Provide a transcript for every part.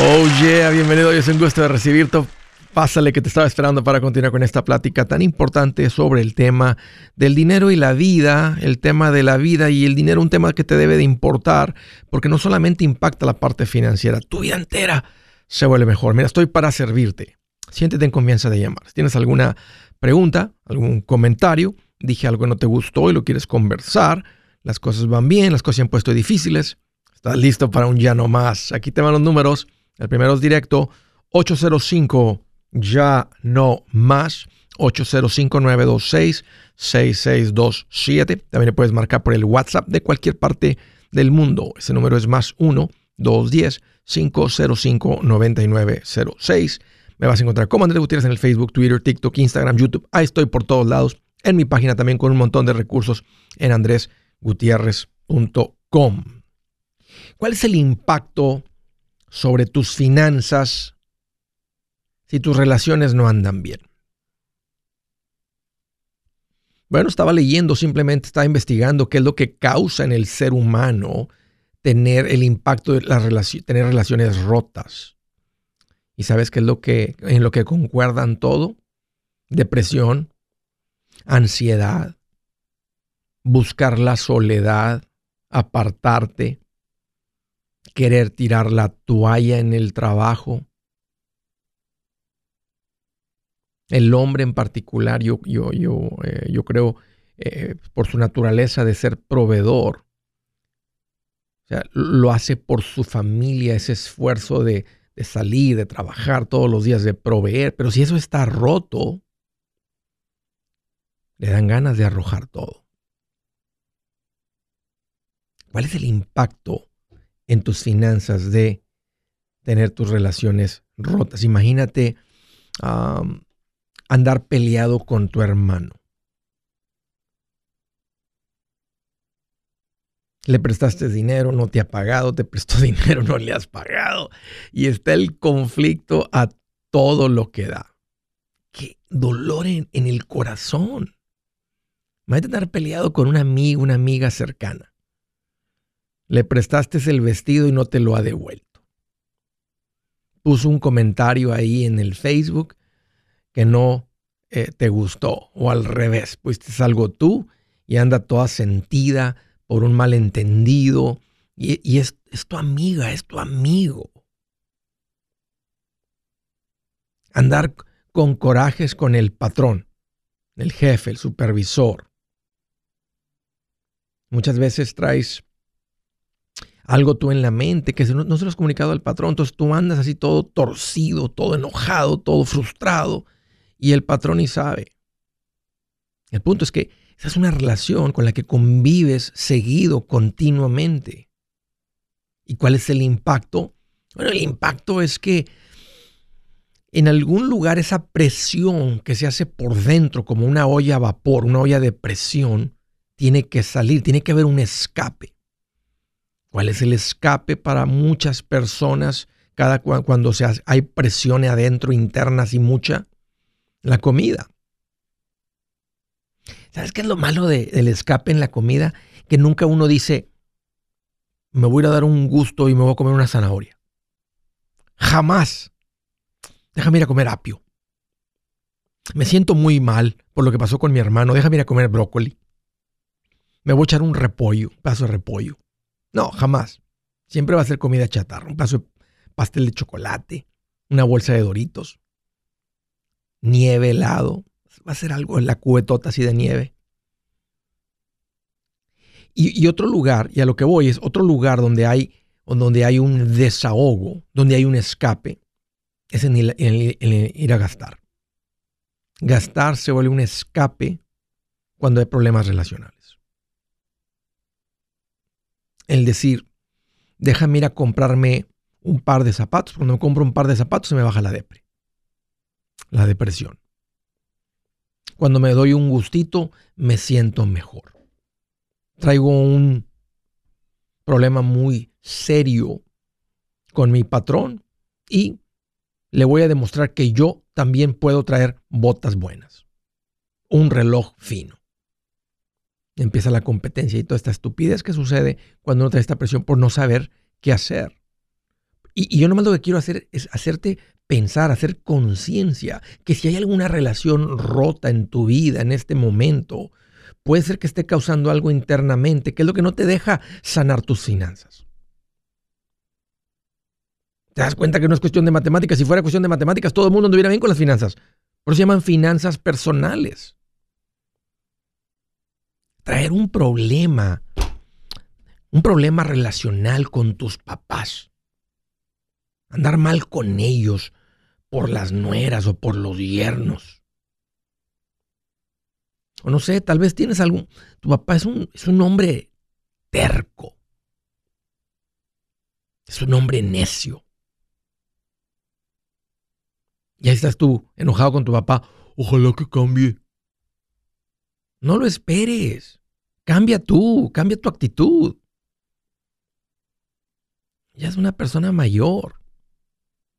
Oh yeah, bienvenido. Es un gusto de recibirte. Pásale que te estaba esperando para continuar con esta plática tan importante sobre el tema del dinero y la vida, el tema de la vida y el dinero, un tema que te debe de importar, porque no solamente impacta la parte financiera, tu vida entera se vuelve mejor. Mira, estoy para servirte. Siéntete en confianza de llamar. Si tienes alguna pregunta, algún comentario, dije algo que no te gustó y lo quieres conversar, las cosas van bien, las cosas se han puesto difíciles, estás listo para un ya no más. Aquí te van los números. El primero es directo 805 ya no más 805-926-6627. También le puedes marcar por el WhatsApp de cualquier parte del mundo. Ese número es más 1-210-505-9906. Me vas a encontrar como Andrés Gutiérrez en el Facebook, Twitter, TikTok, Instagram, YouTube. Ahí estoy por todos lados. En mi página también con un montón de recursos en andresgutierrez.com. ¿Cuál es el impacto sobre tus finanzas si tus relaciones no andan bien? Bueno, estaba leyendo, simplemente estaba investigando qué es lo que causa en el ser humano tener el impacto de las relaciones, tener relaciones rotas. ¿Y sabes qué es lo que en lo que concuerdan todo? Depresión, ansiedad, buscar la soledad, apartarte, querer tirar la toalla en el trabajo. El hombre en particular, yo, yo, yo, eh, yo creo, eh, por su naturaleza de ser proveedor, o sea, lo hace por su familia, ese esfuerzo de, de salir, de trabajar todos los días, de proveer. Pero si eso está roto, le dan ganas de arrojar todo. ¿Cuál es el impacto en tus finanzas de tener tus relaciones rotas? Imagínate andar peleado con tu hermano. Le prestaste dinero, no te ha pagado, te prestó dinero, no le has pagado. Y está el conflicto a todo lo que da. Qué dolor en, el corazón. Imagínate estar peleado con un amigo, una amiga cercana. Le prestaste el vestido y no te lo ha devuelto. Puso un comentario ahí en el Facebook que no eh, te gustó. O al revés, pues algo tú y anda toda sentida por un malentendido. Y, y es, es tu amiga, es tu amigo. Andar con corajes con el patrón, el jefe, el supervisor. Muchas veces traes algo tú en la mente que no, se lo has comunicado al patrón. Entonces tú andas así todo torcido, todo enojado, todo frustrado y el patrón ni sabe. El punto es que esa es una relación con la que convives seguido, continuamente. ¿Y cuál es el impacto? Bueno, el impacto es que en algún lugar esa presión que se hace por dentro como una olla a vapor, una olla de presión, tiene que salir, tiene que haber un escape. ¿Cuál es el escape para muchas personas cada cuando se hay presiones adentro internas y mucha? La comida. ¿Sabes qué es lo malo del escape en la comida? Que nunca uno dice, me voy a dar un gusto y me voy a comer una zanahoria. Jamás. Déjame ir a comer apio. Me siento muy mal por lo que pasó con mi hermano. Déjame ir a comer brócoli. Me voy a echar un repollo, pedazo de repollo. No, jamás. Siempre va a ser comida chatarra. Un paso de pastel de chocolate, una bolsa de doritos, nieve helado. Va a ser algo en la cubetota así de nieve. Y, otro lugar, y a lo que voy, es otro lugar donde hay, donde hay un desahogo, donde hay un escape, es en ir a gastar. Gastar se vuelve un escape cuando hay problemas relacionales el decir, déjame ir a comprarme un par de zapatos. Cuando me compro un par de zapatos se me baja la depre, la depresión. Cuando me doy un gustito, me siento mejor. Traigo un problema muy serio con mi patrón y le voy a demostrar que yo también puedo traer botas buenas, un reloj fino empieza la competencia y toda esta estupidez que sucede cuando uno trae esta presión por no saber qué hacer. Y, y yo nomás lo que quiero hacer es hacerte pensar, hacer conciencia que si hay alguna relación rota en tu vida en este momento, puede ser que esté causando algo internamente, que es lo que no te deja sanar tus finanzas. ¿Te das cuenta que no es cuestión de matemáticas? Si fuera cuestión de matemáticas, todo el mundo anduviera bien con las finanzas. Por eso se llaman finanzas personales. Traer un problema, un problema relacional con tus papás. Andar mal con ellos por las nueras o por los yernos o no sé, tal vez tienes algún... Tu papá es un, es un hombre terco. Es un hombre necio. Y ahí estás tú, enojado con tu papá. Ojalá que cambie. No lo esperes. Cambia tú, cambia tu actitud. Ya es una persona mayor.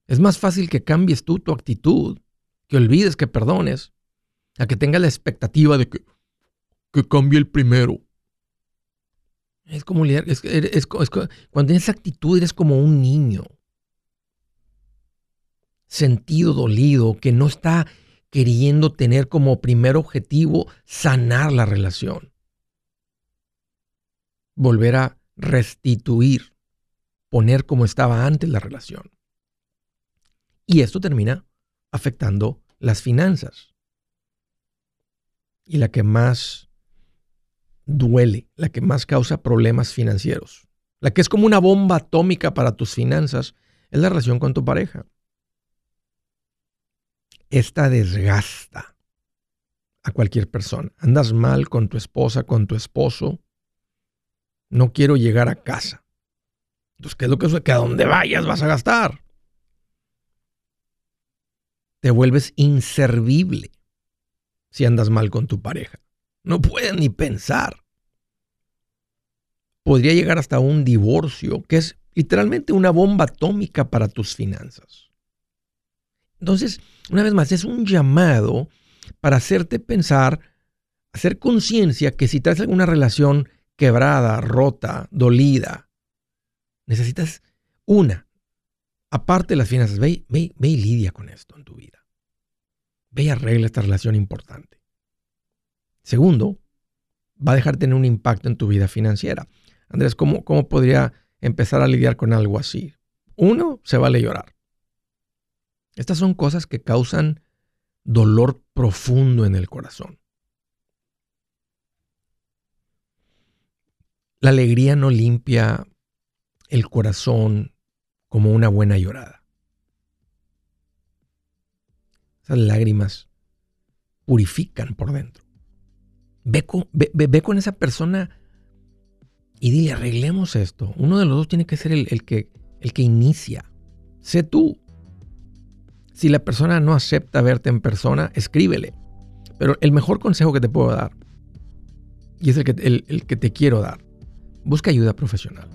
Es más fácil que cambies tú tu actitud, que olvides que perdones, a que tenga la expectativa de que, que cambie el primero. Es como es, es, cuando tienes actitud eres como un niño. Sentido dolido, que no está queriendo tener como primer objetivo sanar la relación. Volver a restituir, poner como estaba antes la relación. Y esto termina afectando las finanzas y la que más duele, la que más causa problemas financieros, la que es como una bomba atómica para tus finanzas, es la relación con tu pareja. Esta desgasta a cualquier persona. Andas mal con tu esposa, con tu esposo. No quiero llegar a casa. Entonces, ¿qué es lo que es? Que a donde vayas vas a gastar. Te vuelves inservible si andas mal con tu pareja. No puedes ni pensar. Podría llegar hasta un divorcio, que es literalmente una bomba atómica para tus finanzas. Entonces, una vez más, es un llamado para hacerte pensar, hacer conciencia que si traes alguna relación quebrada, rota, dolida, necesitas una, aparte de las finanzas, ve, ve, ve y lidia con esto en tu vida. Ve y arregla esta relación importante. Segundo, va a dejar de tener un impacto en tu vida financiera. Andrés, ¿cómo, ¿cómo podría empezar a lidiar con algo así? Uno, se vale llorar. Estas son cosas que causan dolor profundo en el corazón. La alegría no limpia el corazón como una buena llorada. lágrimas purifican por dentro. Ve con, con esa persona y dile, arreglemos esto. Uno de los dos tiene que ser el, que, el que inicia. Sé tú. Si la persona no acepta verte en persona, escríbele. Pero el mejor consejo que te puedo dar, y es el que, el que te quiero dar, busca ayuda profesional.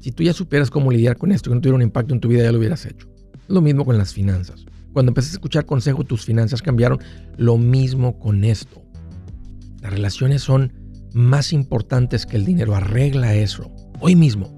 Si tú ya supieras cómo lidiar con esto, que no tuviera un impacto en tu vida, ya lo hubieras hecho. Lo mismo con las finanzas. Cuando empezaste a escuchar consejo, tus finanzas cambiaron. Lo mismo con esto. Las relaciones son más importantes que el dinero. Arregla eso. Hoy mismo.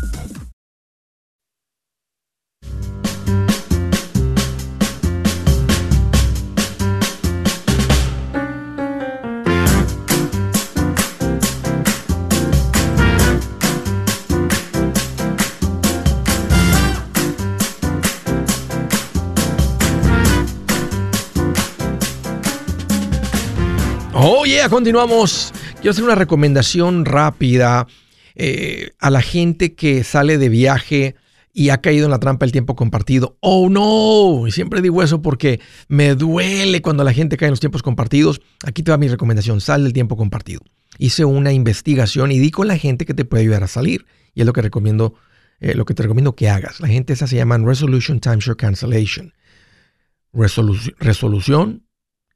Continuamos. Quiero hacer una recomendación rápida eh, a la gente que sale de viaje y ha caído en la trampa del tiempo compartido. Oh no, siempre digo eso porque me duele cuando la gente cae en los tiempos compartidos. Aquí te va mi recomendación, sal del tiempo compartido. Hice una investigación y di con la gente que te puede ayudar a salir. Y es lo que recomiendo, eh, lo que te recomiendo que hagas. La gente esa se llama Resolution Timeshare Cancellation. resolución,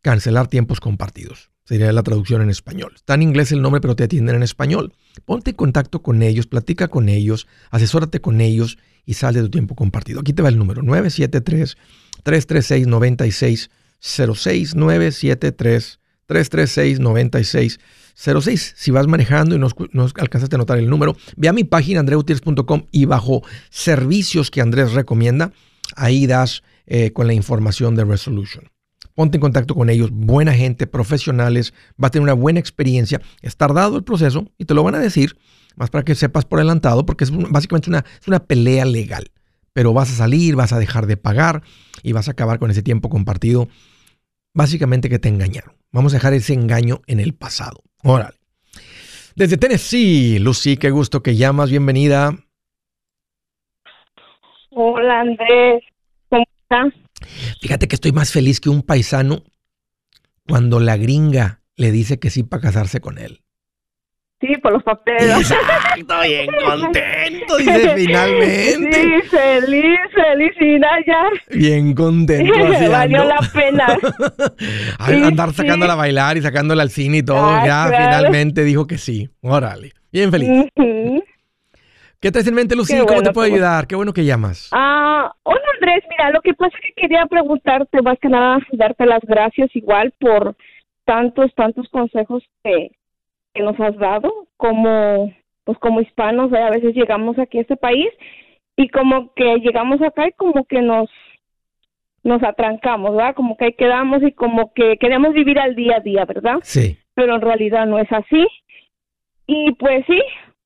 cancelar tiempos compartidos. Sería la traducción en español. Está en inglés el nombre, pero te atienden en español. Ponte en contacto con ellos, platica con ellos, asesórate con ellos y sal de tu tiempo compartido. Aquí te va el número 973-336-9606. 973-336-9606. Si vas manejando y no, no, alcanzaste a anotar el número, ve a mi página andreutiers.com y bajo servicios que Andrés recomienda, ahí das eh, con la información de Resolution ponte en contacto con ellos, buena gente, profesionales, va a tener una buena experiencia. Es tardado el proceso y te lo van a decir, más para que sepas por adelantado, porque es básicamente una, es una pelea legal. Pero vas a salir, vas a dejar de pagar y vas a acabar con ese tiempo compartido. Básicamente que te engañaron. Vamos a dejar ese engaño en el pasado. Órale. Desde Tennessee, Lucy, qué gusto que llamas. Bienvenida. Hola, Andrés. ¿Cómo estás? Fíjate que estoy más feliz que un paisano cuando la gringa le dice que sí para casarse con él. Sí, por los papeles. Exacto, bien contento, dice finalmente. Sí, feliz, felicidad ya. Bien contento. Así Valió la pena. andar sacándola a bailar y sacándola al cine y todo. Ah, ya finalmente dijo que sí. Órale. Bien feliz. ¿Qué traes en mente, Lucía? ¿Cómo te puedo ayudar? Qué bueno que llamas. Ah, hola Andrés, mira, lo que pasa es que quería preguntarte, más que nada, darte las gracias igual por tantos, tantos consejos que, que nos has dado, como, pues como hispanos, a veces llegamos aquí a este país y como que llegamos acá y como que nos nos atrancamos, ¿verdad? Como que ahí quedamos y como que queremos vivir al día a día, ¿verdad? Sí. Pero en realidad no es así. Y pues sí,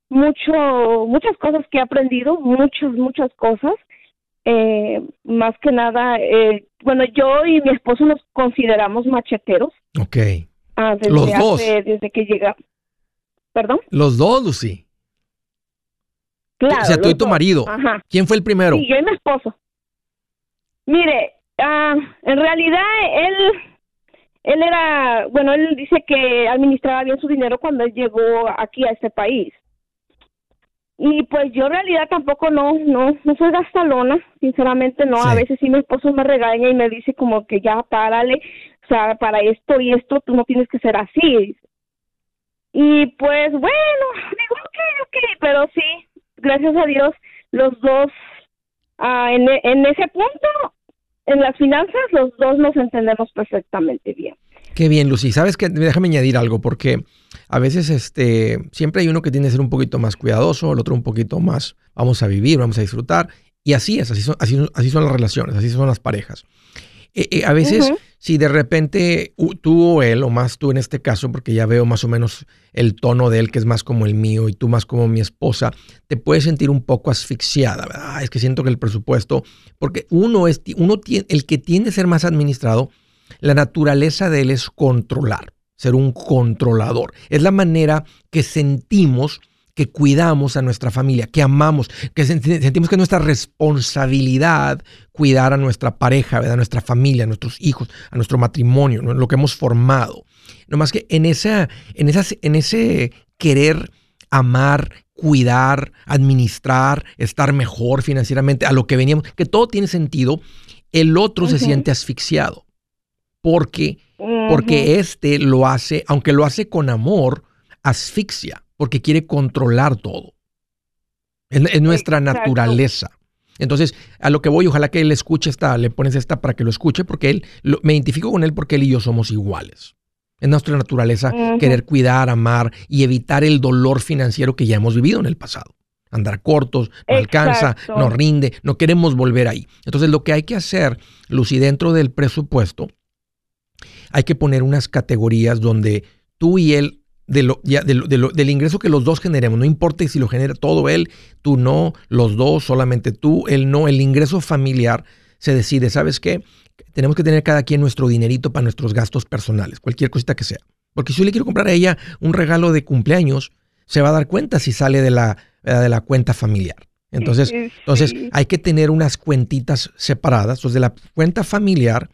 mucho, muchas cosas que he aprendido, muchas, muchas cosas. Eh, más que nada, eh, bueno, yo y mi esposo nos consideramos macheteros. Ok. Ah, desde Los dos. desde que llega. ¿Perdón? Los dos, Lucy. Claro. O sea, tú y tu dos. marido. Ajá. ¿Quién fue el primero? Sí, yo y mi esposo. Mire, ah, en realidad él, él era, bueno, él dice que administraba bien su dinero cuando él llegó aquí a este país. Y pues yo en realidad tampoco no, no, no soy gastalona, sinceramente no. A veces sí mi esposo me regaña y me dice como que ya párale, o sea, para esto y esto tú no tienes que ser así. Y pues bueno, digo, ok, ok, pero sí, gracias a Dios, los dos, ah, en, en ese punto, en las finanzas, los dos nos entendemos perfectamente bien. Qué bien, Lucy. ¿Sabes qué? Déjame añadir algo, porque a veces este, siempre hay uno que tiene que ser un poquito más cuidadoso, el otro un poquito más, vamos a vivir, vamos a disfrutar. Y así es, así son, así, son- así son las relaciones, así son las parejas. eh, eh, a veces, si de repente tú o él, o más tú en este caso, porque ya veo más o menos el tono de él, que es más como el mío, y tú más como mi esposa, te puedes sentir un poco asfixiada, ¿verdad? Es que siento que el presupuesto, porque uno es, uno tiene, el que tiende a ser más administrado, la naturaleza de él es controlar, ser un controlador. Es la manera que sentimos que cuidamos a nuestra familia, que amamos, que sentimos que es nuestra responsabilidad cuidar a nuestra pareja, a nuestra familia, a nuestros hijos, a nuestro matrimonio, lo que hemos formado. No más que en, esa, en, esas, en ese querer amar, cuidar, administrar, estar mejor financieramente, a lo que veníamos, que todo tiene sentido, el otro se siente asfixiado. Porque, porque este lo hace, aunque lo hace con amor, asfixia porque quiere controlar todo. Es, nuestra naturaleza. Entonces, a lo que voy, ojalá que él escuche esta, le pones esta para que lo escuche, porque él, me identifico con él porque él y yo somos iguales. Es nuestra naturaleza querer cuidar, amar y evitar el dolor financiero que ya hemos vivido en el pasado. Andar cortos, no alcanza, no rinde, no queremos volver ahí. Entonces, lo que hay que hacer, Lucy, dentro del presupuesto, hay que poner unas categorías donde tú y él de lo, ya, de lo, del ingreso que los dos generemos. No importa si lo genera todo él, tú no, los dos, solamente tú, él no. El ingreso familiar se decide. ¿Sabes qué? Tenemos que tener cada quien nuestro dinerito para nuestros gastos personales, cualquier cosita que sea. Porque si yo le quiero comprar a ella un regalo de cumpleaños, se va a dar cuenta si sale de la, de la cuenta familiar. Entonces, entonces hay que tener unas cuentitas separadas. Entonces, de la cuenta familiar,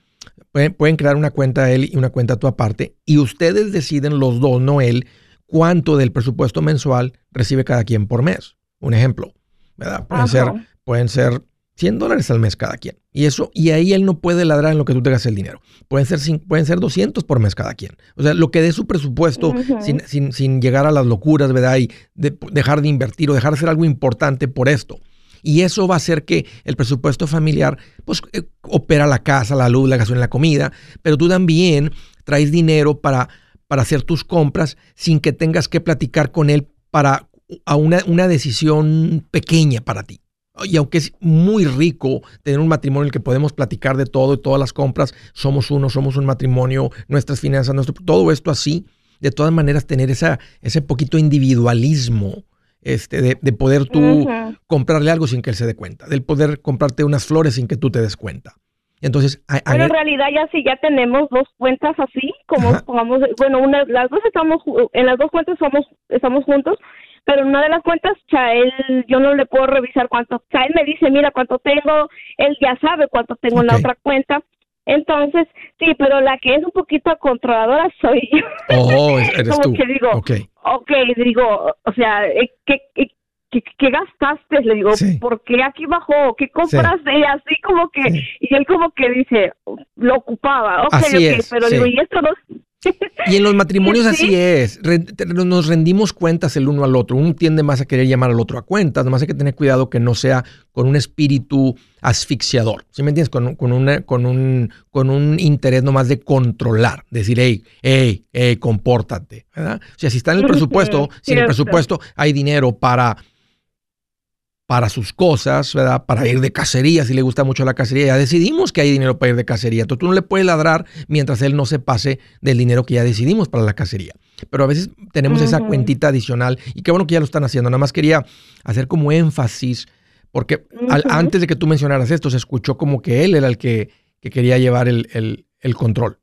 Pueden, crear una cuenta él y una cuenta tú aparte y ustedes deciden los dos, no él, cuánto del presupuesto mensual recibe cada quien por mes. Un ejemplo, ¿verdad? Pueden ser, pueden ser 100 dólares al mes cada quien. Y eso, y ahí él no puede ladrar en lo que tú tengas el dinero. Pueden ser, pueden ser 200 por mes cada quien. O sea, lo que dé su presupuesto sin, sin, llegar a las locuras, ¿verdad? Y dejar de invertir o dejar de hacer algo importante por esto. Y eso va a hacer que el presupuesto familiar, pues, eh, opera la casa, la luz, la gasolina, la comida, pero tú también traes dinero para, para hacer tus compras sin que tengas que platicar con él para a una, una decisión pequeña para ti. Y aunque es muy rico tener un matrimonio en el que podemos platicar de todo y todas las compras, somos uno, somos un matrimonio, nuestras finanzas, nuestro, todo esto así, de todas maneras tener esa, ese poquito individualismo este, de, poder tú comprarle algo sin que él se dé cuenta, del poder comprarte unas flores sin que tú te des cuenta. Entonces, pero en realidad ya sí ya tenemos dos cuentas así, como pongamos, bueno, una, las dos estamos en las dos cuentas somos estamos juntos, pero en una de las cuentas Chael yo no le puedo revisar cuánto, Chael me dice, "Mira cuánto tengo", él ya sabe cuánto tengo en la otra cuenta. Entonces, sí, pero la que es un poquito controladora soy yo. Oh, eres Como tú. que digo, okay. ok, digo, o sea, eh, ¿qué, qué, qué, gastaste? Le digo, ¿por qué aquí bajó? ¿Qué compraste? Y así como que, y él como que dice, lo ocupaba. Ok, así ok, pero digo, ¿y esto no? Y en los matrimonios así es. Nos rendimos cuentas el uno al otro. Uno tiende más a querer llamar al otro a cuentas. Nomás hay que tener cuidado que no sea con un espíritu asfixiador. ¿Sí me entiendes? Con, con, una, con, un, con un interés nomás de controlar. Decir, hey, hey, hey, compórtate. ¿verdad? O sea, si está en el presupuesto, si en el presupuesto hay dinero para para sus cosas, ¿verdad? Para ir de cacería, si le gusta mucho la cacería. Ya decidimos que hay dinero para ir de cacería. Entonces tú no le puedes ladrar mientras él no se pase del dinero que ya decidimos para la cacería. Pero a veces tenemos esa cuentita adicional y qué bueno que ya lo están haciendo. Nada más quería hacer como énfasis, porque antes de que tú mencionaras esto, se escuchó como que él era el que, quería llevar el, el control.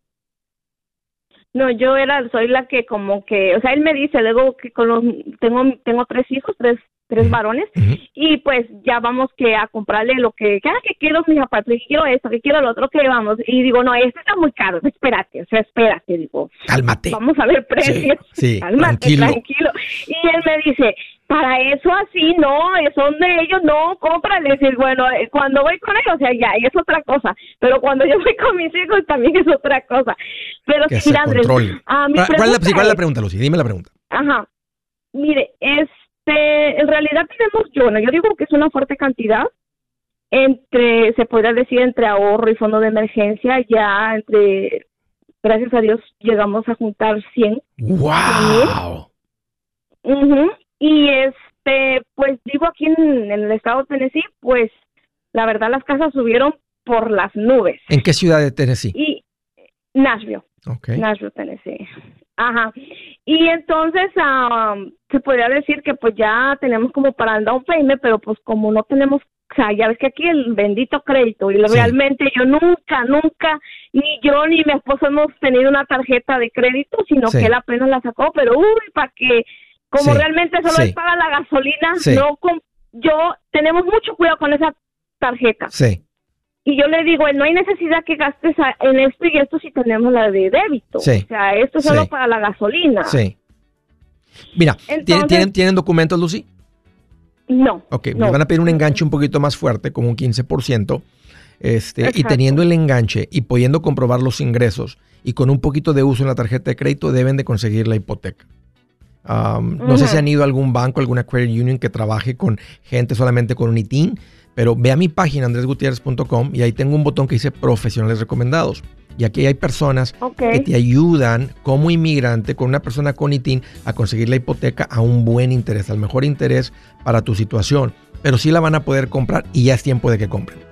No, yo era, soy la que como que, o sea, él me dice luego que con los, tengo, tengo tres hijos, tres tres varones, y pues ya vamos que a comprarle lo que, cada que quiero mis zapatos, que quiero esto, que quiero lo otro, que vamos, y digo, no, este está muy caro, espérate, o sea, espérate, digo, cálmate, vamos a ver precios, sí, cálmate, tranquilo. y él me dice, para eso así, no, son de ellos, no, cómprales, y bueno, eh, cuando voy con ellos, o sea, ya, es otra cosa, pero cuando yo voy con mis hijos también es otra cosa, pero sí, mira, Andrés, a mi ¿Cuál, es la, ¿Cuál es la pregunta, Lucy? Dime la pregunta. Ajá, mire, es en realidad tenemos, yo, yo digo que es una fuerte cantidad entre, se podría decir, entre ahorro y fondo de emergencia, ya entre, gracias a Dios, llegamos a juntar 100. ¡Wow! Y este, pues digo aquí en, el estado de Tennessee, pues la verdad las casas subieron por las nubes. ¿En qué ciudad de Tennessee? Y Nashville. Okay. Nashville, Tennessee. Ajá. Y entonces um, se podría decir que pues ya tenemos como para el down payment, pero pues como no tenemos, o sea, ya ves que aquí el bendito crédito y Sí. realmente yo nunca, nunca, ni yo ni mi esposo hemos tenido una tarjeta de crédito, sino Sí. que él apenas la sacó, pero uy, para que como Sí. realmente solo él paga la gasolina, no com- yo tenemos mucho cuidado con esa tarjeta. Sí, Y yo le digo, no hay necesidad que gastes en esto y esto si tenemos la de débito. Sí. O sea, esto es solo para la gasolina. sí. Mira, ¿tienen, Entonces- ¿tienen, ¿tienen documentos, Lucy? No. Ok, no. me van a pedir un enganche un poquito más fuerte, como un 15%. Este, y teniendo el enganche y pudiendo comprobar los ingresos y con un poquito de uso en la tarjeta de crédito, deben de conseguir la hipoteca. Um, no sé si han ido a algún banco, alguna credit union que trabaje con gente solamente con un ITIN, pero ve a mi página andresgutierrez.com y ahí tengo un botón que dice profesionales recomendados. Y aquí hay personas que te ayudan como inmigrante con una persona con ITIN a conseguir la hipoteca a un buen interés, al mejor interés para tu situación. Pero sí la van a poder comprar y ya es tiempo de que compren.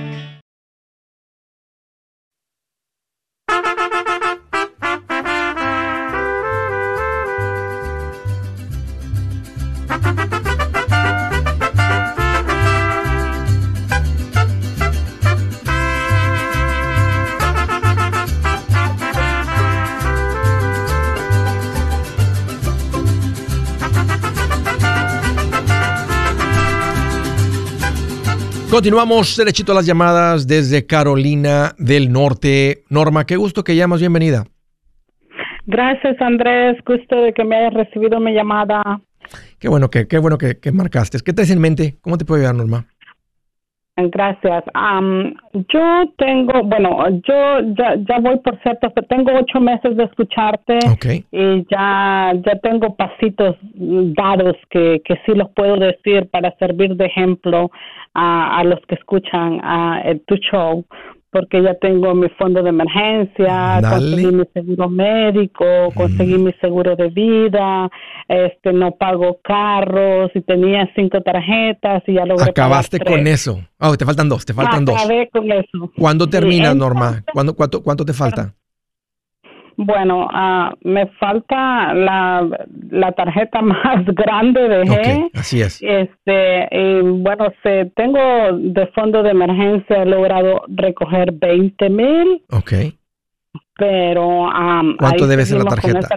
Continuamos derechito a las llamadas desde Carolina del Norte. Norma, qué gusto que llamas, bienvenida. Gracias, Andrés. Gusto de que me hayas recibido mi llamada. Qué bueno que, qué bueno que, que marcaste. ¿Qué traes en mente? ¿Cómo te puedo ayudar, Norma? Gracias. Am, yo tengo, bueno, yo ya, ya voy por cierto, tengo ocho meses de escucharte Ok. y ya, ya tengo pasitos dados que, que sí los puedo decir para servir de ejemplo a, a los que escuchan a, tu show. Porque ya tengo mi fondo de emergencia, Dale. conseguí mi seguro médico, conseguí mi seguro de vida, este no pago carros y tenía cinco tarjetas y ya logré Acabaste pagar con eso. Oh, te faltan dos, te faltan dos. Acabé con eso. ¿Cuándo terminas, Norma? ¿Cuándo, cuánto, ¿Cuánto te falta? Bueno, ah, me falta la, la tarjeta más grande de G. Así es. Este, y bueno, se, tengo de fondo de emergencia, he logrado recoger 20 mil, Ok. pero ¿Cuánto ahí debes en la tarjeta?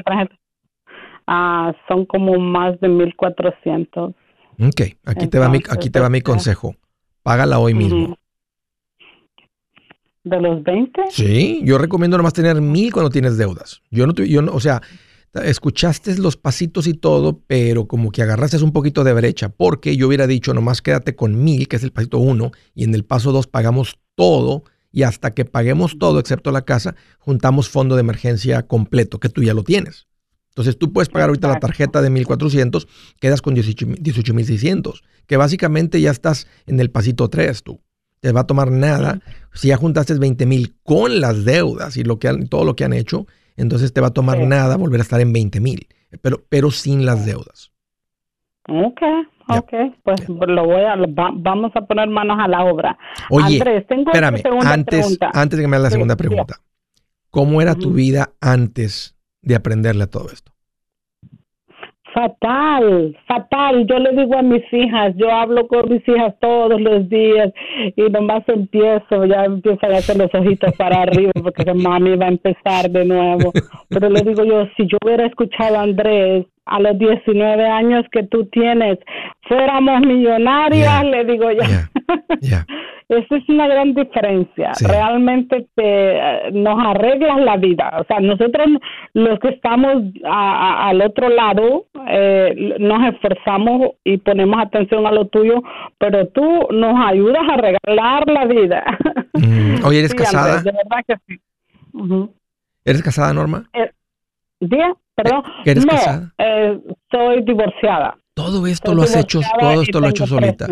Ah, son como más de 1400. Ok, aquí te va mi, aquí te va mi consejo. Págala hoy mismo. ¿De los 20? Sí, yo recomiendo nomás tener mil cuando tienes deudas. Yo no, yo no, o sea, escuchaste los pasitos y todo, pero como que agarraste un poquito de brecha, porque yo hubiera dicho nomás quédate con mil, que es el pasito uno, y en el paso dos pagamos todo, y hasta que paguemos todo, excepto la casa, juntamos fondo de emergencia completo, que tú ya lo tienes. Entonces tú puedes pagar ahorita la tarjeta de 1400, quedas con 18,000 18,600, que básicamente ya estás en el pasito 3 tú. Te va a tomar nada. Si ya juntaste 20 mil con las deudas y lo que han- todo lo que han hecho, entonces te va a tomar Sí. nada volver a estar en 20 mil, pero, pero sin las deudas. Ok, Ya. ok, pues lo voy a, va- vamos a poner manos a la obra. Oye, Andrés, tengo espérame, segunda antes, pregunta. antes de que me hagas la Sí, segunda pregunta. ¿Cómo era tu vida antes de aprenderle a todo esto? Fatal, fatal. Yo le digo a mis hijas, yo hablo con mis hijas todos los días y nomás empiezo, ya empiezo a hacer los ojitos para arriba porque mami va a empezar de nuevo. Pero le digo yo, si yo hubiera escuchado a Andrés a los 19 años que tú tienes, fuéramos millonarias, le digo yo. Esa es una gran diferencia. Realmente te, nos arreglas la vida. O sea, nosotros los que estamos al otro lado eh, nos esforzamos y ponemos atención a lo tuyo, pero tú nos ayudas a regalar la vida. Mm. Oye, ¿eres casada? de verdad que sí. ¿Eres casada, Norma? Eh, Perdón. ¿Eres casada? Eh, soy divorciada. Todo esto lo has hecho, todo esto lo has hecho solita.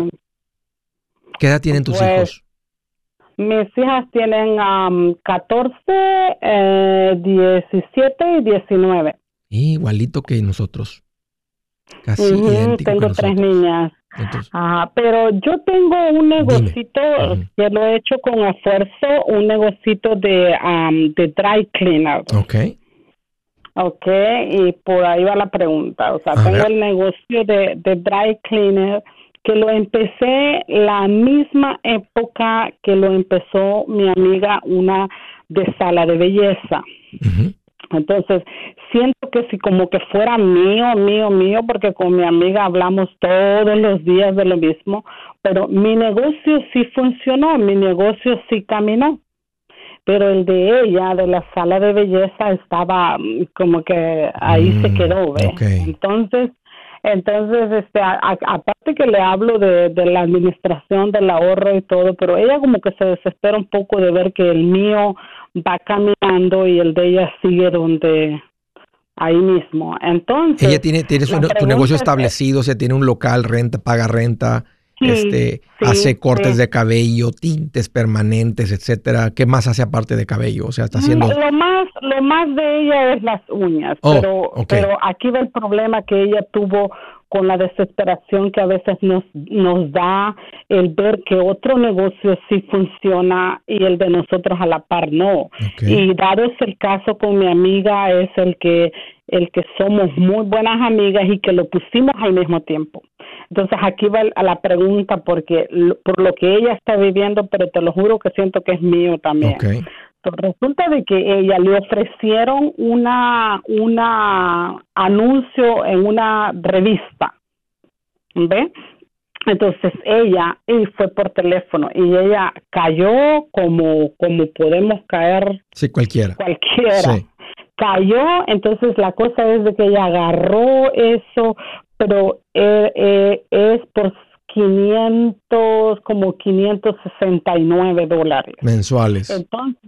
¿Qué edad tienen tus pues, hijos? Mis hijas tienen 14, eh, 17 y 19. Igualito que nosotros. Casi Tengo tres niñas. pero yo tengo un negocito que lo he hecho con esfuerzo, un negocito de, de dry cleaner. Ok. Ok, y por ahí va la pregunta. O sea, tengo el negocio de, de dry cleaner que lo empecé la misma época que lo empezó mi amiga, una de sala de belleza. Entonces, siento que si como que fuera mío, mío, mío, porque con mi amiga hablamos todos los días de lo mismo, pero mi negocio sí funcionó, mi negocio sí caminó. Pero el de ella, de la sala de belleza, estaba mm, como que ahí se mm, quedó, ¿ves? Entonces, entonces, este, aparte que le hablo de, la administración del ahorro y todo, pero ella como que se desespera un poco de ver que el mío va caminando y el de ella sigue donde ahí mismo. Entonces, ella tiene, tiene su, tu negocio establecido, o sea, tiene un local, renta, paga renta, este, hace cortes de cabello, tintes permanentes, etcétera. ¿Qué más hace aparte de cabello? O sea, está haciendo. Lo más, lo más de ella es las uñas, oh, pero, pero aquí va el problema que ella tuvo con la desesperación que a veces nos, nos da el ver que otro negocio sí funciona y el de nosotros a la par no. Y dado es el caso con mi amiga, es el que, el que somos muy buenas amigas y que lo pusimos al mismo tiempo. Entonces aquí va a la pregunta porque por lo que ella está viviendo, pero te lo juro que siento que es mío también. resulta de que ella le ofrecieron una una anuncio en una revista, ¿ve? Entonces ella y fue por teléfono y ella cayó como como podemos caer. Sí, cualquiera. Cualquiera. Cayó, entonces la cosa es de que ella agarró eso, pero eh, eh, es por 500, como 569 dólares. Mensuales. Entonces,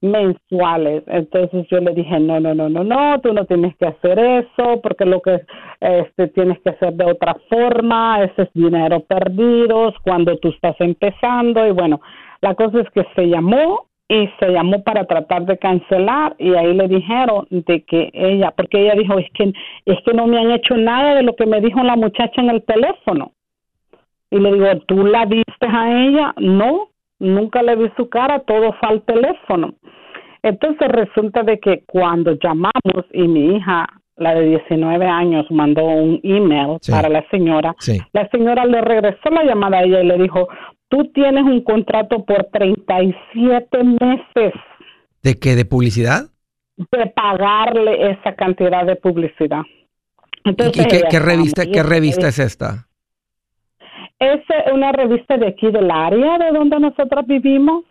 mensuales. Entonces yo le dije, no, no, no, no, no, tú no tienes que hacer eso, porque lo que este, tienes que hacer de otra forma, ese es dinero perdido cuando tú estás empezando. Y bueno, la cosa es que se llamó y se llamó para tratar de cancelar y ahí le dijeron de que ella, porque ella dijo, es que, es que no me han hecho nada de lo que me dijo la muchacha en el teléfono. Y le digo, ¿tú la viste a ella? No, nunca le vi su cara, todo fue al teléfono. Entonces resulta de que cuando llamamos y mi hija, la de 19 años, mandó un email para la señora, la señora le regresó la llamada a ella y le dijo, tú tienes un contrato por 37 meses. ¿De qué? ¿De publicidad? De pagarle esa cantidad de publicidad. Entonces, ¿Y, qué, revista, qué revista es esta? Es una revista de aquí del área de donde nosotros vivimos.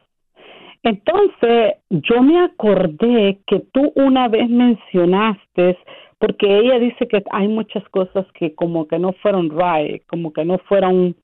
Entonces, yo me acordé que tú una vez mencionaste, porque ella dice que hay muchas cosas que como que no fueron right, como que no fueron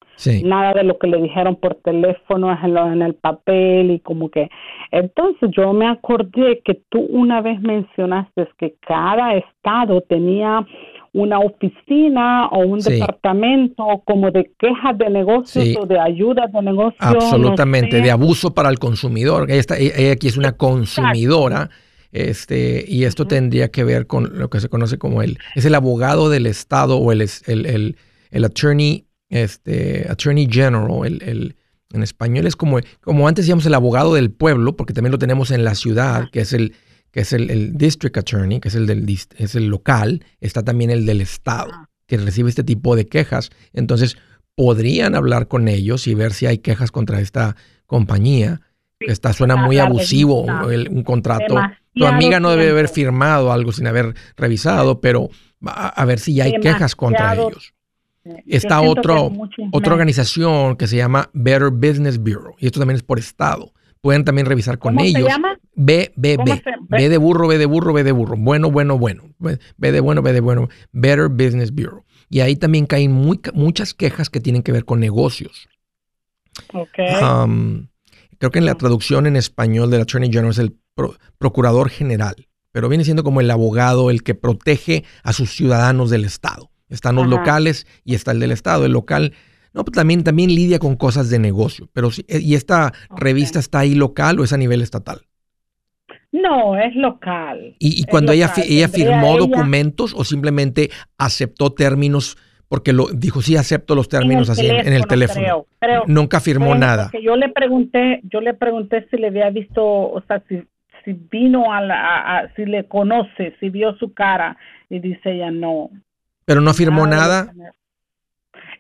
Nada de lo que le dijeron por teléfono es en, el papel y como que... Entonces yo me acordé que tú una vez mencionaste que cada estado tenía una oficina o un departamento como de quejas de negocios o de ayuda de negocios. Absolutamente, de abuso para el consumidor. Ella, está, ella aquí es una consumidora. Este, y esto tendría que ver con lo que se conoce como el, es el abogado del Estado o el, el, el, el attorney este, Attorney General, el, en español es como, como antes decíamos el abogado del pueblo, porque también lo tenemos en la ciudad, que es el que es el, district attorney, que es el, del, es el local, está también el del estado, que recibe este tipo de quejas. Entonces, podrían hablar con ellos y ver si hay quejas contra esta compañía. está, suena muy abusivo un contrato. tu amiga no debe haber firmado algo sin haber revisado, pero a, ver si hay quejas contra ellos. Está otro, otra organización que se llama Better Business Bureau y esto también es por estado pueden también revisar con ¿Cómo ellos. Se llama? B, B, B. B de burro, B de burro, B de burro. Bueno, bueno, bueno. B de bueno, B de bueno. Better Business Bureau. Y ahí también caen muchas quejas que tienen que ver con negocios. Okay. Um, creo que en la traducción en español del Attorney General es el procurador general, pero viene siendo como el abogado, el que protege a sus ciudadanos del Estado. Están los locales y está el del Estado. El local no, pues también, también lidia con cosas de negocio. Pero eh, ¿y esta revista está ahí local o es a nivel estatal? No, es local. ¿Y, cuando ella, ella firmó documentos o simplemente aceptó términos porque lo dijo, sí, acepto los términos así en el teléfono? Nunca firmó nada. Yo le pregunté, yo le pregunté si le había visto, o sea, si, si vino a, la, si le conoce, si vio su cara y dice ella no. Pero no firmó nada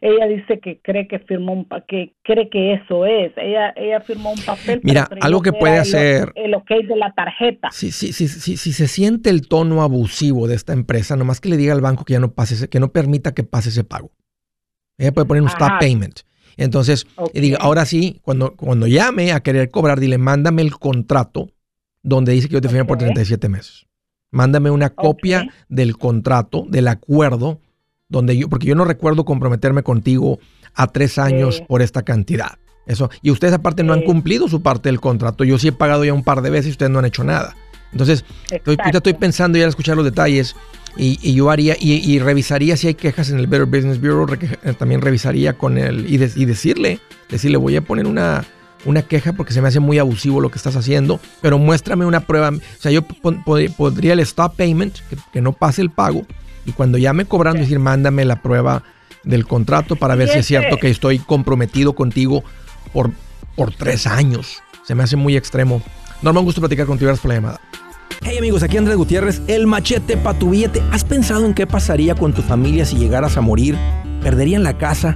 ella dice que cree que firmó un que cree que eso es. Ella ella firmó un papel. Mira, algo que puede hacer. El, ok de la tarjeta. Si sí, sí, sí, sí, se siente el tono abusivo de esta empresa, nomás que le diga al banco que ya no pase, que no permita que pase ese pago. Ella puede poner un stop payment. Entonces, diga, ahora sí, cuando, cuando llame a querer cobrar, dile, mándame el contrato donde dice que yo te firmé por 37 meses. Mándame una copia del contrato, del acuerdo donde yo, porque yo no recuerdo comprometerme contigo a tres años por esta cantidad. Eso. Y ustedes aparte no han cumplido su parte del contrato. Yo sí he pagado ya un par de veces y ustedes no han hecho nada. Entonces, estoy, estoy pensando ya al escuchar los detalles y, yo haría y, revisaría si hay quejas en el Better Business Bureau. Eh, también revisaría con él y, y, decirle, decirle, voy a poner una, una queja porque se me hace muy abusivo lo que estás haciendo, pero muéstrame una prueba. O sea, yo podría el stop payment, que, que no pase el pago, y cuando ya me cobrando, decir, mándame la prueba del contrato para ver si es cierto que estoy comprometido contigo por, por tres años. Se me hace muy extremo. Norma, un gusto platicar contigo. Gracias por la llamada. Hey amigos, aquí Andrés Gutiérrez, el machete para tu billete. ¿Has pensado en qué pasaría con tu familia si llegaras a morir? ¿Perderían la casa?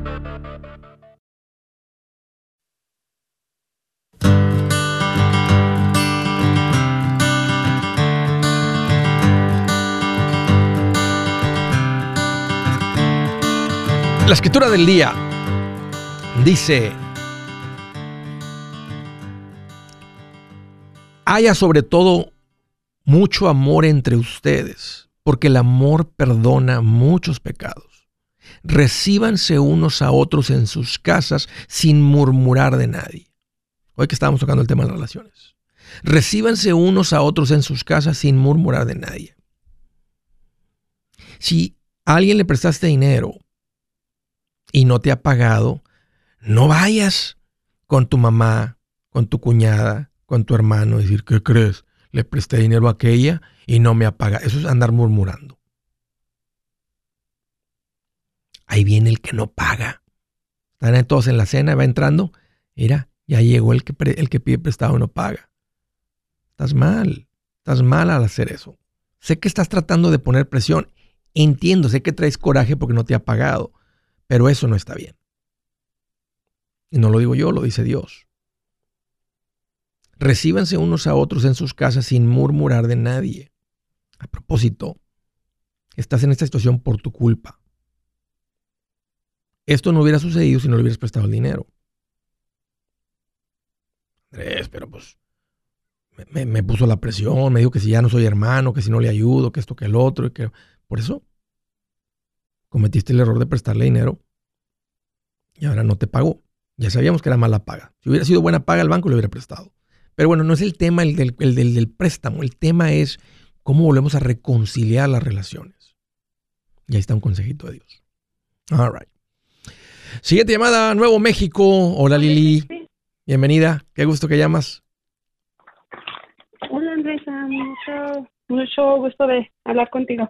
La escritura del día dice, haya sobre todo mucho amor entre ustedes, porque el amor perdona muchos pecados. Recíbanse unos a otros en sus casas sin murmurar de nadie. Hoy que estábamos tocando el tema de las relaciones. Recíbanse unos a otros en sus casas sin murmurar de nadie. Si a alguien le prestaste dinero y no te ha pagado, no vayas con tu mamá, con tu cuñada, con tu hermano decir, ¿qué crees? Le presté dinero a aquella y no me apaga. Eso es andar murmurando. Ahí viene el que no paga. Están todos en la cena, va entrando. Mira, ya llegó el que, el que pide prestado y no paga. Estás mal. Estás mal al hacer eso. Sé que estás tratando de poner presión. Entiendo, sé que traes coraje porque no te ha pagado. Pero eso no está bien. Y no lo digo yo, lo dice Dios. Recíbanse unos a otros en sus casas sin murmurar de nadie. A propósito, estás en esta situación por tu culpa. Esto no hubiera sucedido si no le hubieras prestado el dinero. Andrés, pero pues me, puso la presión, me dijo que si ya no soy hermano, que si no le ayudo, que esto, que el otro, y que por eso cometiste el error de prestarle dinero y ahora no te pagó. Ya sabíamos que era mala paga. Si hubiera sido buena paga, el banco le hubiera prestado. Pero bueno, no es el tema el del, del, préstamo, el tema es cómo volvemos a reconciliar las relaciones. Y ahí está un consejito de Dios. All right. Siguiente llamada, Nuevo México. Hola Lili. Bienvenida. Qué gusto que llamas. Hola Andrés, mucho, mucho gusto de hablar contigo.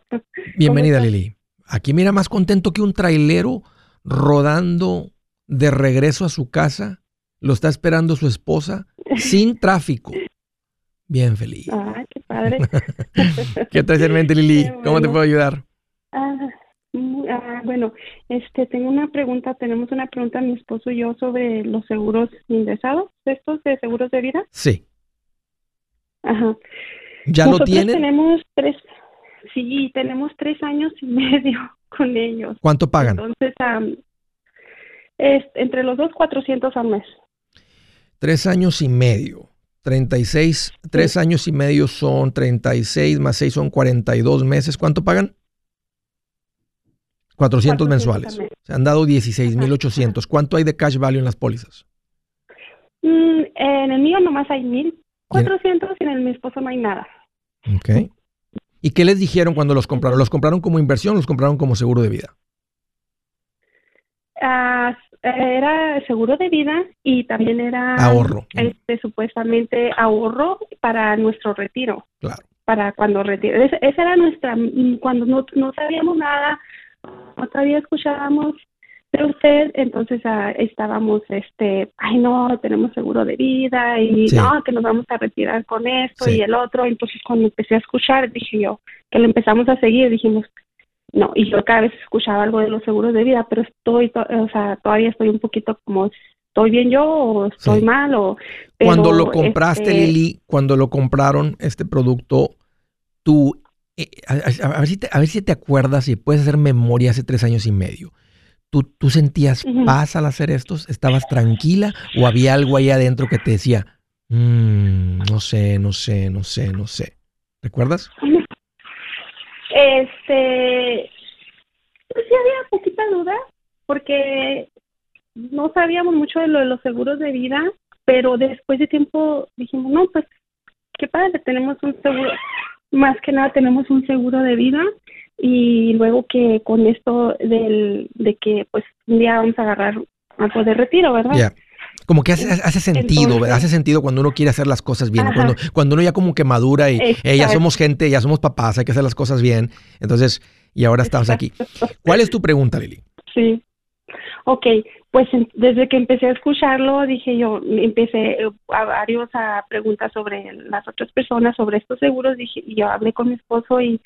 Bienvenida Lili. Aquí mira más contento que un trailero rodando de regreso a su casa. Lo está esperando su esposa sin tráfico. Bien feliz. Ay, qué padre. ¿Qué traes en mente, Lili? ¿Cómo te puedo ayudar? Ah, ah, bueno, este, tengo una pregunta. Tenemos una pregunta mi esposo y yo sobre los seguros ingresados, estos de seguros de vida. Sí. Ajá. ¿Ya lo tienen? Tenemos tres, sí, tenemos tres años y medio con ellos. ¿Cuánto pagan? Entonces, es entre los dos, 400 al mes. Tres años y medio. 36, tres años y medio son 36 más 6 son 42 meses. ¿Cuánto pagan? 400, mensuales. Se han dado 16,800. ¿Cuánto hay de cash value en las pólizas? Mm, en el mío nomás hay 1,400 y en el mi esposo no hay nada. Ok. ¿Y qué les dijeron cuando los compraron? ¿Los compraron como inversión o los compraron como seguro de vida? Ah, era seguro de vida y también era ahorro. Este, supuestamente ahorro para nuestro retiro. Claro. Para cuando retiro. esa era nuestra, cuando no, no sabíamos nada, no todavía escuchábamos de usted, entonces ah, estábamos, este, ay no, tenemos seguro de vida y no, que nos vamos a retirar con esto y el otro. Entonces cuando empecé a escuchar, dije yo, que lo empezamos a seguir, dijimos, no, y yo cada vez escuchaba algo de los seguros de vida, pero estoy, o sea, todavía estoy un poquito como, ¿estoy bien yo o estoy mal? O, cuando lo compraste, este Lili, cuando lo compraron este producto, tú, eh, a, ver si te, a ver si te acuerdas y puedes hacer memoria hace tres años y medio. ¿Tú, tú sentías paz al hacer esto? ¿Estabas tranquila o había algo ahí adentro que te decía, mm, no sé, no sé, no sé, no sé? ¿Recuerdas? Este, pues sí había poquita duda, porque no sabíamos mucho de lo de los seguros de vida, pero después de tiempo dijimos, no, pues qué padre, tenemos un seguro, más que nada tenemos un seguro de vida y luego que con esto del, de que pues un día vamos a agarrar algo de retiro, ¿verdad? Como que hace, hace sentido, Hace sentido cuando uno quiere hacer las cosas bien. Cuando, cuando uno ya como que madura y ya somos gente, ya somos papás, hay que hacer las cosas bien. Entonces, y ahora estamos aquí. ¿Cuál es tu pregunta, Lili? Sí. Ok, pues desde que empecé a escucharlo, dije yo, empecé eh, a varios a preguntas sobre las otras personas, sobre estos seguros, dije, y yo hablé con mi esposo y,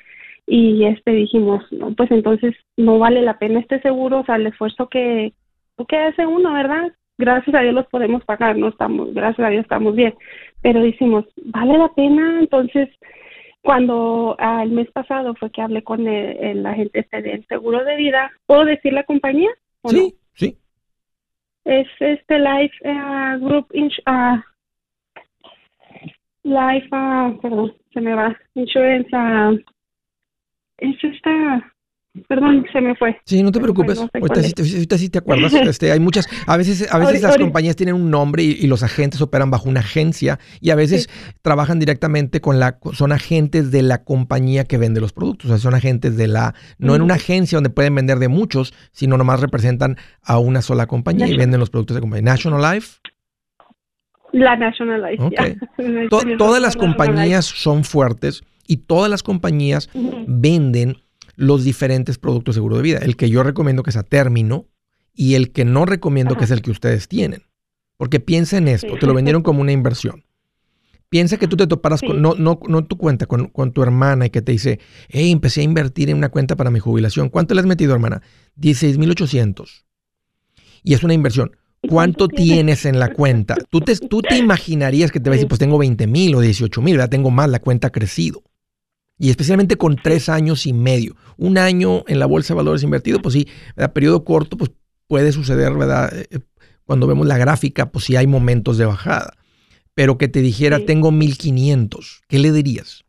y este dijimos, no, pues entonces no vale la pena este seguro, o sea, el esfuerzo que, que hace uno, ¿verdad? gracias a Dios los podemos pagar, no estamos, gracias a Dios estamos bien, pero decimos, ¿vale la pena? Entonces, cuando ah, el mes pasado fue que hablé con el, agente este del seguro de vida, ¿puedo decir la compañía? sí, sí. Es este Life uh, Group uh, Life, perdón, se me va, Insurance, es esta Perdón, se me fue. Sí, no te preocupes. ahorita, sí, te acuerdas. Este, hay muchas, a veces, a veces las compañías tienen un nombre y, los agentes operan bajo una agencia y a veces trabajan directamente con la, son agentes de la compañía que vende los productos. O sea, son agentes de la, no en una agencia donde pueden vender de muchos, sino nomás representan a una sola compañía y venden los productos de compañía. National Life. La National Life. todas las compañías son fuertes y todas las compañías venden los diferentes productos de seguro de vida. El que yo recomiendo que es a término y el que no recomiendo que es el que ustedes tienen. Porque piensa en esto, te lo vendieron como una inversión. Piensa que tú te toparas con, no, no, no tu cuenta, con, tu hermana y que te dice, hey, empecé a invertir en una cuenta para mi jubilación. ¿Cuánto le has metido, hermana? 16,800. Y es una inversión. ¿Cuánto tienes en la cuenta? Tú te, tú te imaginarías que te va a decir, pues tengo 20 mil o 18 mil. Tengo más, la cuenta ha crecido. Y especialmente con tres años y medio. Un año en la bolsa de valores invertido, pues sí, a periodo corto, pues puede suceder, ¿verdad? Eh, cuando vemos la gráfica, pues sí hay momentos de bajada. pero que te dijera, Sí. tengo 1500, ¿qué le dirías?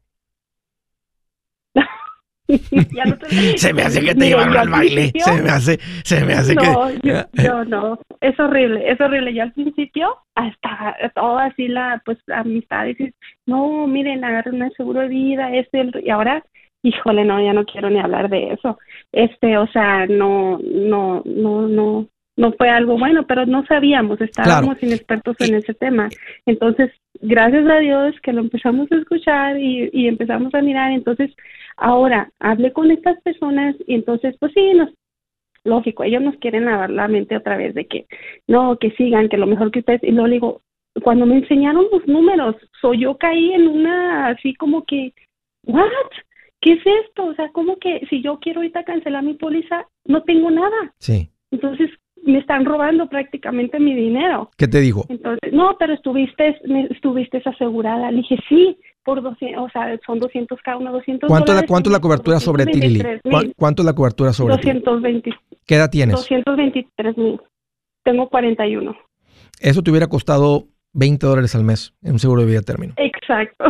Ya no te- Se me hace que te Mira, llevaron al baile, principio- se me hace, se me hace no, que... yo, yo no, es horrible, es horrible. Yo al principio, hasta todo así la, pues, amistad, dices, no, miren, agarren un seguro de vida, este, el- y ahora, híjole, no, ya no quiero ni hablar de eso. Este, o sea, no, no, no, no, no fue algo bueno, pero no sabíamos, estábamos inexpertos en ese tema. Entonces, gracias a Dios que lo empezamos a escuchar y, y empezamos a mirar, entonces, ahora hablé con estas personas y entonces, pues sí, nos lógico, ellos nos quieren lavar la mente otra vez de que no, que sigan, que lo mejor que ustedes, y luego digo, cuando me enseñaron los números, so, yo caí en una así como que, ¿what? ¿Qué es esto? O sea, como que si yo quiero ahorita cancelar mi póliza, no tengo nada. Sí, Entonces, me están robando prácticamente mi dinero. ¿qué te dijo? Entonces, no, pero estuviste, estuviste asegurada. Le dije, sí, por 200, o sea, son 200 cada uno, 200 ¿Cuánto es la, dólares, cuánto la cobertura sobre ti, Lili? 223 ¿Cuán- mil. ¿Cuánto es la cobertura sobre ti? 220, ¿Qué edad tienes? 223 mil. Tengo 41. Eso te hubiera costado 20 dólares al mes en un seguro de vida término. Exacto.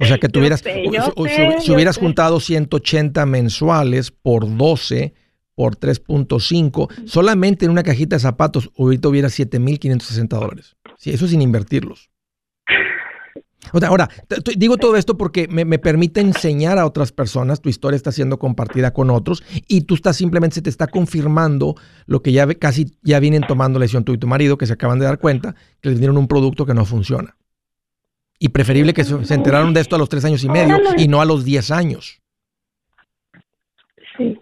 O sea que Yo tuvieras, sé, o- yo o- sé, si hubieras juntado 180 mensuales por 12 por 3.5, solamente en una cajita de zapatos ahorita hubiera 7.560 dólares. Sí, eso sin invertirlos. O sea, ahora, digo todo esto porque me, me permite enseñar a otras personas, tu historia está siendo compartida con otros y tú estás simplemente, se te está confirmando lo que ya casi ya vienen tomando la decisión tú y tu marido, que se acaban de dar cuenta que les dieron un producto que no funciona. Y preferible que se, se enteraron de esto a los tres años y medio y no a los 10 años. Sí.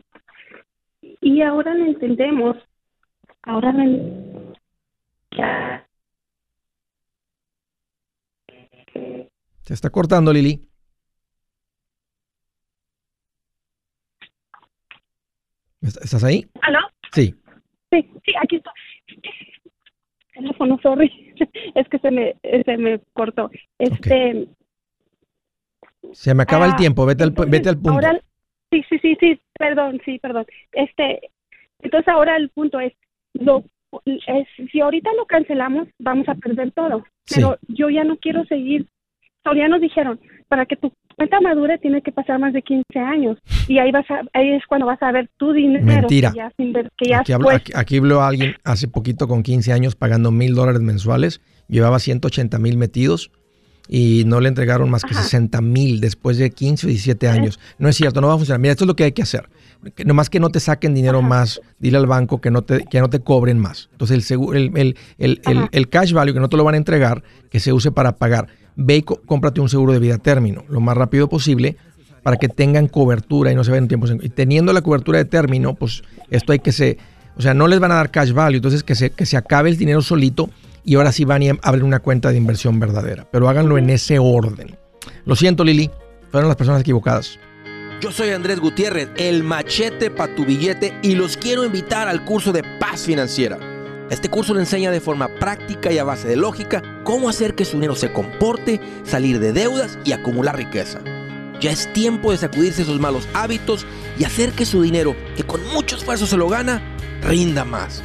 Y ahora lo entendemos. Ahora lo en- ya. Se está cortando, Lili. ¿Est- ¿Estás ahí? ¿Aló? Sí. Sí, sí, aquí estoy. Teléfono, sorry. Es que se me, se me cortó. Este, Se me acaba el Ah, tiempo. Vete al, vete al punto. Ahora, sí, sí, sí, sí, perdón, sí, perdón. Este, entonces ahora el punto es, lo, es, si ahorita lo cancelamos, vamos a perder todo. Sí. Pero yo ya no quiero seguir. Ya nos dijeron, para que tu cuenta madure tiene que pasar más de 15 años. Y ahí vas a, ahí es cuando vas a ver tu dinero Mentira. que ya, sin ver- que ya Aquí, has hablo- puesto. aquí, aquí habló alguien hace poquito con 15 años pagando mil dólares mensuales. Llevaba 180 mil metidos y no le entregaron más que Ajá. 60 mil después de 15 o 17 años. No es cierto, no va a funcionar. Mira, esto es lo que hay que hacer. Nomás que no te saquen dinero Ajá. más, dile al banco que no te, que no te cobren más. Entonces el, seguro, el, el, el, el- cash value que no te lo van a entregar, que se use para pagar. Ve y co- cómprate un seguro de vida término lo más rápido posible para que tengan cobertura y no se vayan tiempos. en- Y teniendo la cobertura de término, pues esto hay que se, o sea, no les van a dar cash value, entonces que se, que se acabe el dinero solito y ahora sí van y abren una cuenta de inversión verdadera. Pero háganlo en ese orden. Lo siento, Lili, fueron las personas equivocadas. Yo soy Andrés Gutiérrez, el machete para tu billete y los quiero invitar al curso de paz financiera. Este curso le enseña de forma práctica y a base de lógica cómo hacer que su dinero se comporte, salir de deudas y acumular riqueza. Ya es tiempo de sacudirse esos malos hábitos y hacer que su dinero, que con mucho esfuerzo se lo gana, rinda más.